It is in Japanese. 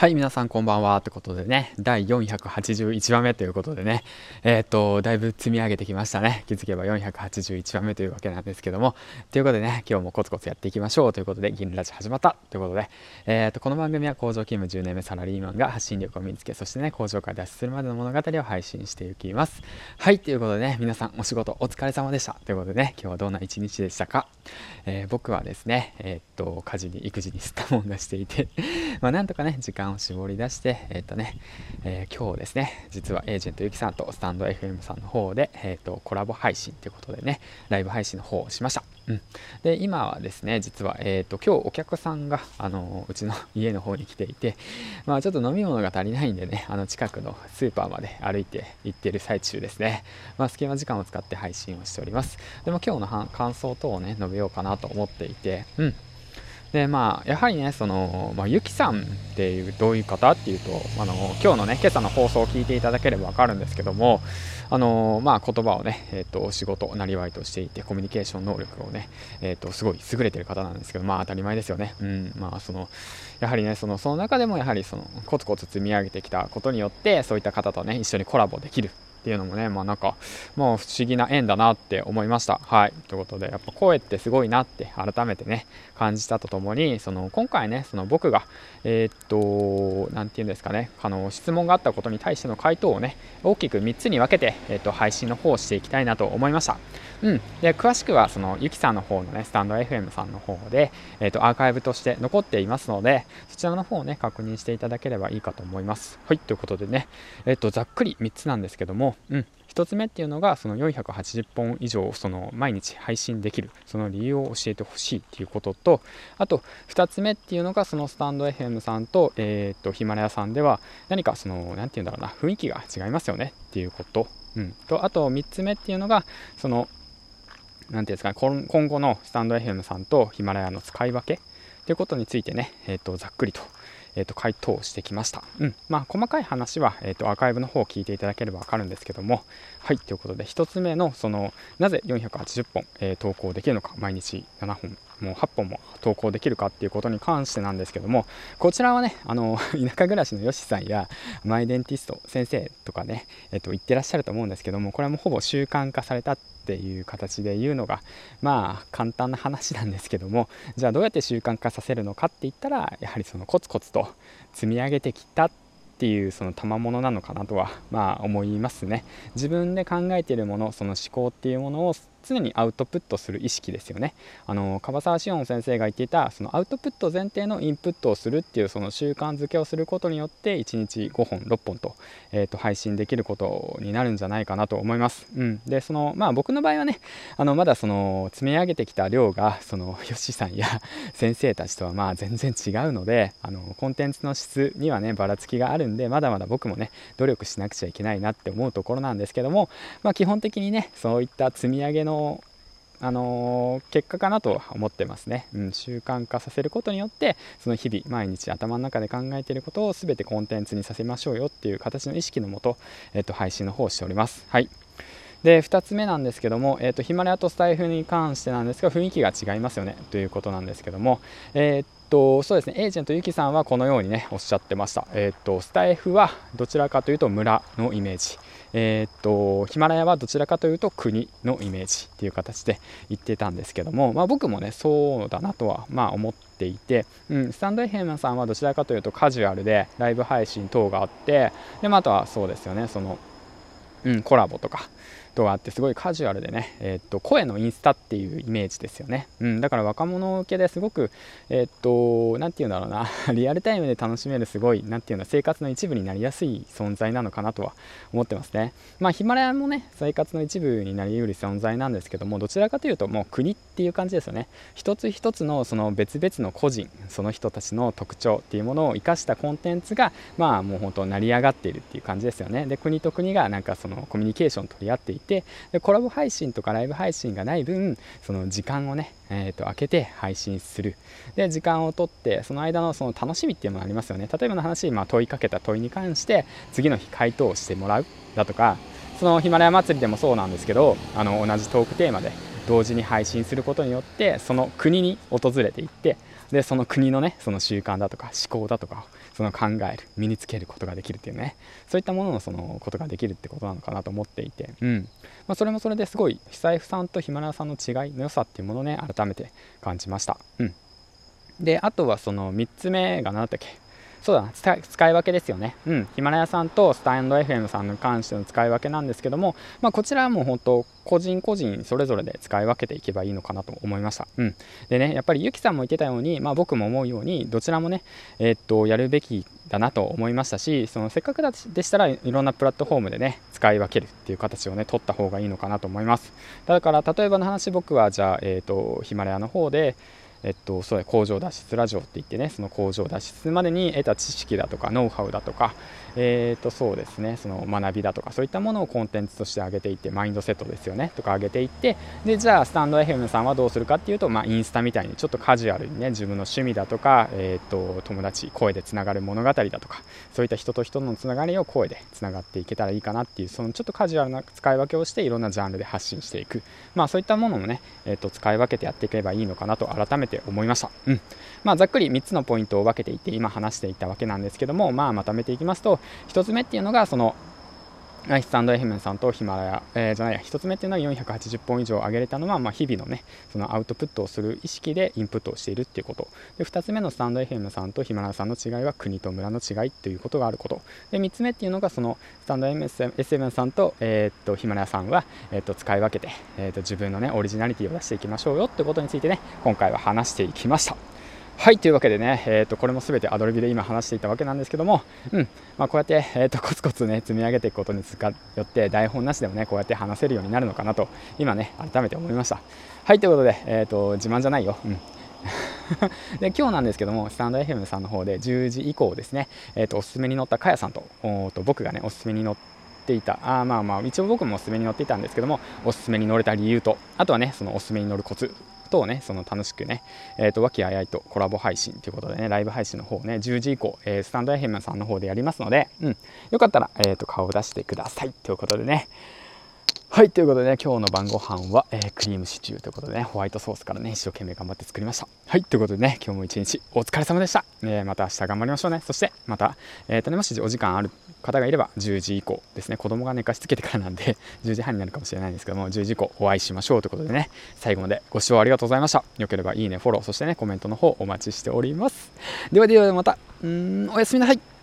はい、皆さんこんばんは。ということでね、第481話目ということでね、えっ、ー、と、だいぶ積み上げてきましたね。気づけば481話目というわけなんですけども、ということでね、今日もコツコツやっていきましょうということで、銀ラジ始まったということで、えっ、ー、と、この番組は工場勤務10年目サラリーマンが発信力を身につけ、そしてね、工場から脱出するまでの物語を配信していきます。はい、ということでね、皆さんお仕事お疲れ様でした。ということでね、今日はどんな一日でしたか。えー、僕はですね、えっと、家事に育児に吸ったもんだしていてまあ、なんとかね、時間を絞り出して、えっ、ー、とね、えー、今日ですね、実はエージェントゆきさんとスタンド FM さんの方で、えっ、ー、と、コラボ配信ということでね、ライブ配信の方をしました。うん。で、今はですね、実は、えっ、と、今日お客さんが、あの、うちの家の方に来ていて、まあ、ちょっと飲み物が足りないんでね、あの、近くのスーパーまで歩いて行ってる最中ですね。まあ、隙間時間を使って配信をしております。でも今日の感想等をね、述べようかなと思っていて、うん。でまあやはりねその、まあ、ゆきさんっていうどういう方っていうとあの今日のね今朝の放送を聞いていただければ分かるんですけどもあのまあ言葉をね、えーと、仕事なりわいとしていてコミュニケーション能力をね、えーと、すごい優れてる方なんですけどまあ当たり前ですよね。うんまあそのやはりねそのその中でもやはりそのコツコツ積み上げてきたことによってそういった方とね一緒にコラボできるっていうのもね、まあなんか、もう不思議な縁だなって思いました。はい。ということで、やっぱ声ってすごいなって改めてね、感じたとともに、その今回ね、その僕が、えー、っと、何て言うんですかね、あの、質問があったことに対しての回答をね、大きく3つに分けて、えー、っと、配信の方をしていきたいなと思いました。うん。で、詳しくは、その、ゆきさんの方のね、スタンド FM さんの方で、えっと、アーカイブとして残っていますので、そちらの方をね、確認していただければいいかと思います。はい。ということでね、えっと、ざっくり3つなんですけども、うん、1つ目っていうのがその480本以上その毎日配信できるその理由を教えてほしいっていうこととあと2つ目っていうのがそのスタンド FM さんと,、えー、とヒマラヤさんでは何かその何て言うんだろうな雰囲気が違いますよねっていうこと、うん、とあと3つ目っていうのがその何ていうんですか今後のスタンド FM さんとヒマラヤの使い分けということについてね、えー、とざっくりとえー、と回答してきました。うん。まあ、細かい話は、えー、とアーカイブの方を聞いていただければ分かるんですけども、はい、ということで、1つ目の、その、なぜ480本、えー、投稿できるのか、毎日7本、もう8本も投稿できるかっていうことに関してなんですけども、こちらはね、あの、田舎暮らしのヨシさんや、マイデンティスト先生とかね、えっ、と、言ってらっしゃると思うんですけども、これはもうほぼ習慣化されたっていう形で言うのがまあ簡単な話なんですけどもじゃあどうやって習慣化させるのかって言ったらやはりそのコツコツと積み上げてきたってていうその賜物なのかなとはまあ思いますね。自分で考えているものその思考っていうものを常にアウトプットする意識ですよね。あの樺沢志音先生が言っていたそのアウトプット前提のインプットをするっていうその習慣づけをすることによって1日5本6本と,、えー、と配信できることになるんじゃないかなと思います、うん、でそのまあ僕の場合はねあのまだその積み上げてきた量がその ヨシさんや 先生たちとはまあ全然違うのであのコンテンツの質にはねばらつきがあるんでまだまだ僕もね努力しなくちゃいけないなって思うところなんですけどもまあ基本的にねそういった積み上げのの、あの、結果かなと思ってますね、うん、習慣化させることによってその日々毎日頭の中で考えていることを全てコンテンツにさせましょうよっていう形の意識のもと、えっと、配信の方をしております。はい。で2つ目なんですけども、えーと、ヒマラヤとスタイフに関してなんですが雰囲気が違いますよねということなんですけども、えーとそうですね。エージェントゆきさんはこのようにねおっしゃってました、えーとスタイフはどちらかというと村のイメージ。えー、っとヒマラヤはどちらかというと国のイメージっていう形で言ってたんですけども、まあ、僕もねそうだなとはまあ思っていて、うん、スタンドエヘマさんはどちらかというとカジュアルでライブ配信等があってで、まあ、あとはそうですよねその、うん、コラボとかとがあってすごいカジュアルでね、えー、っと声のインスタっていうイメージですよね、うん、だから若者向けですごくえー、っと何て言うんだろうな リアルタイムで楽しめるすごい何て言うんだ生活の一部になりやすい存在なのかなとは思ってますね。まあヒマラヤもね生活の一部になりうる存在なんですけどもどちらかというともう国っていう感じですよね。一つ一つのその別々の個人その人たちの特徴っていうものを生かしたコンテンツがまあもう本当成り上がっているっていう感じですよね。で国と国がなんかそのコミュニケーション取り合っていてでコラボ配信とかライブ配信がない分その時間をね、えー、と開けて配信する。で時間をとってその間のその楽しみっていうのもありますよね。例えばの話、まあ、問いかけた問いに関して次の日回答をしてもらうだとかそのヒマラヤ祭りでもそうなんですけどあの同じトークテーマで同時に配信することによってその国に訪れていってでその国のねその習慣だとか思考だとかその考える身につけることができるっていうね。そういったもののそのことができるってことなのかなと思っていて、うん。まあ、それもそれですごい久枝さんとヒマラヤさんの違いの良さっていうものをね改めて感じました。うん。であとはその3つ目が何だったっけ？そうだ使い分けですよね。うん。ヒマラヤさんとスタンド FM さんに関しての使い分けなんですけども、まあ、こちらはもう本当、個人個人それぞれで使い分けていけばいいのかなと思いました。うん。でね、やっぱりゆきさんも言ってたように、まあ、僕も思うように、どちらもね、えー、っと、やるべきだなと思いましたし、そのせっかくでしたらいろんなプラットフォームでね、使い分けるっていう形をね、取った方がいいのかなと思います。だから、例えばの話、僕はじゃあ、えー、っと、ヒマラヤの方で、えっと、そう工場脱出ラジオって言ってねその工場脱出までに得た知識だとかノウハウだとか、えー、とそうですね。その学びだとかそういったものをコンテンツとして上げていってマインドセットですよね。とか上げていってでじゃあスタンド FM さんはどうするかっていうと、まあ、インスタみたいにちょっとカジュアルにね自分の趣味だとか、えー、と友達声でつながる物語だとかそういった人と人のつながりを声でつながっていけたらいいかなっていうそのちょっとカジュアルな使い分けをしていろんなジャンルで発信していく。まあそういったものもね、えー、と使い分けてやっていけばいいのかなと改めて思いました。うん。まあ、ざっくり3つのポイントを分けていって今話していたわけなんですけども、まあ、まとめていきますと1つ目っていうのがそのスタンド FM さんとヒマラヤ、えー、じゃないや、1つ目っていうのは480本以上上げれたのは、まあ、日々のね、そのアウトプットをする意識でインプットをしているっていうこと。で、2つ目のスタンド FM さんとヒマラヤさんの違いは国と村の違いっていうことがあること。で、3つ目っていうのが、そのスタンド FM さんと、えー、っと、ヒマラヤさんは、えー、っと、使い分けて、え、っと、自分のね、オリジナリティを出していきましょうよってことについてね、今回は話していきました。はい、というわけでね、えーと、これも全てアドリブで今話していたわけなんですけども、うんまあ、こうやって、えーと、コツコツね、積み上げていくことによって、台本なしでもね、こうやって話せるようになるのかなと、今ね、改めて思いました。はい、ということで、えーと、自慢じゃないよ。うん で今日なんですけども、スタンド FM さんの方で10時以降ですね、えーと、おすすめに乗ったかやさんとおと僕がね、おすすめに乗っていた、あまあまあ、一応僕もおすすめに乗っていたんですけども、おすすめに乗れた理由と、あとはね、そのおすすめに乗るコツとね、その楽しくね、えっ、ー、と、和気あいあいとコラボ配信ということでね、ライブ配信の方ね、10時以降、えー、スタンド FM さんの方でやりますので、うん、よかったら、えっ、と、顔を出してくださいということでね、はい、ということでね、今日の晩ご飯は、えー、クリームシチューということでね、ホワイトソースからね、一生懸命頑張って作りました。はい、ということでね、今日も一日お疲れ様でした。えー、また明日頑張りましょうね。そして、また、え、ー、とね、もしお時間ある方がいれば、10時以降ですね、子供が寝かしつけてからなんで、10時半になるかもしれないんですけども、10時以降お会いしましょうということでね、最後までご視聴ありがとうございました。よければいいね、フォロー、そしてね、コメントの方お待ちしております。ではではまた、うん、おやすみなさい。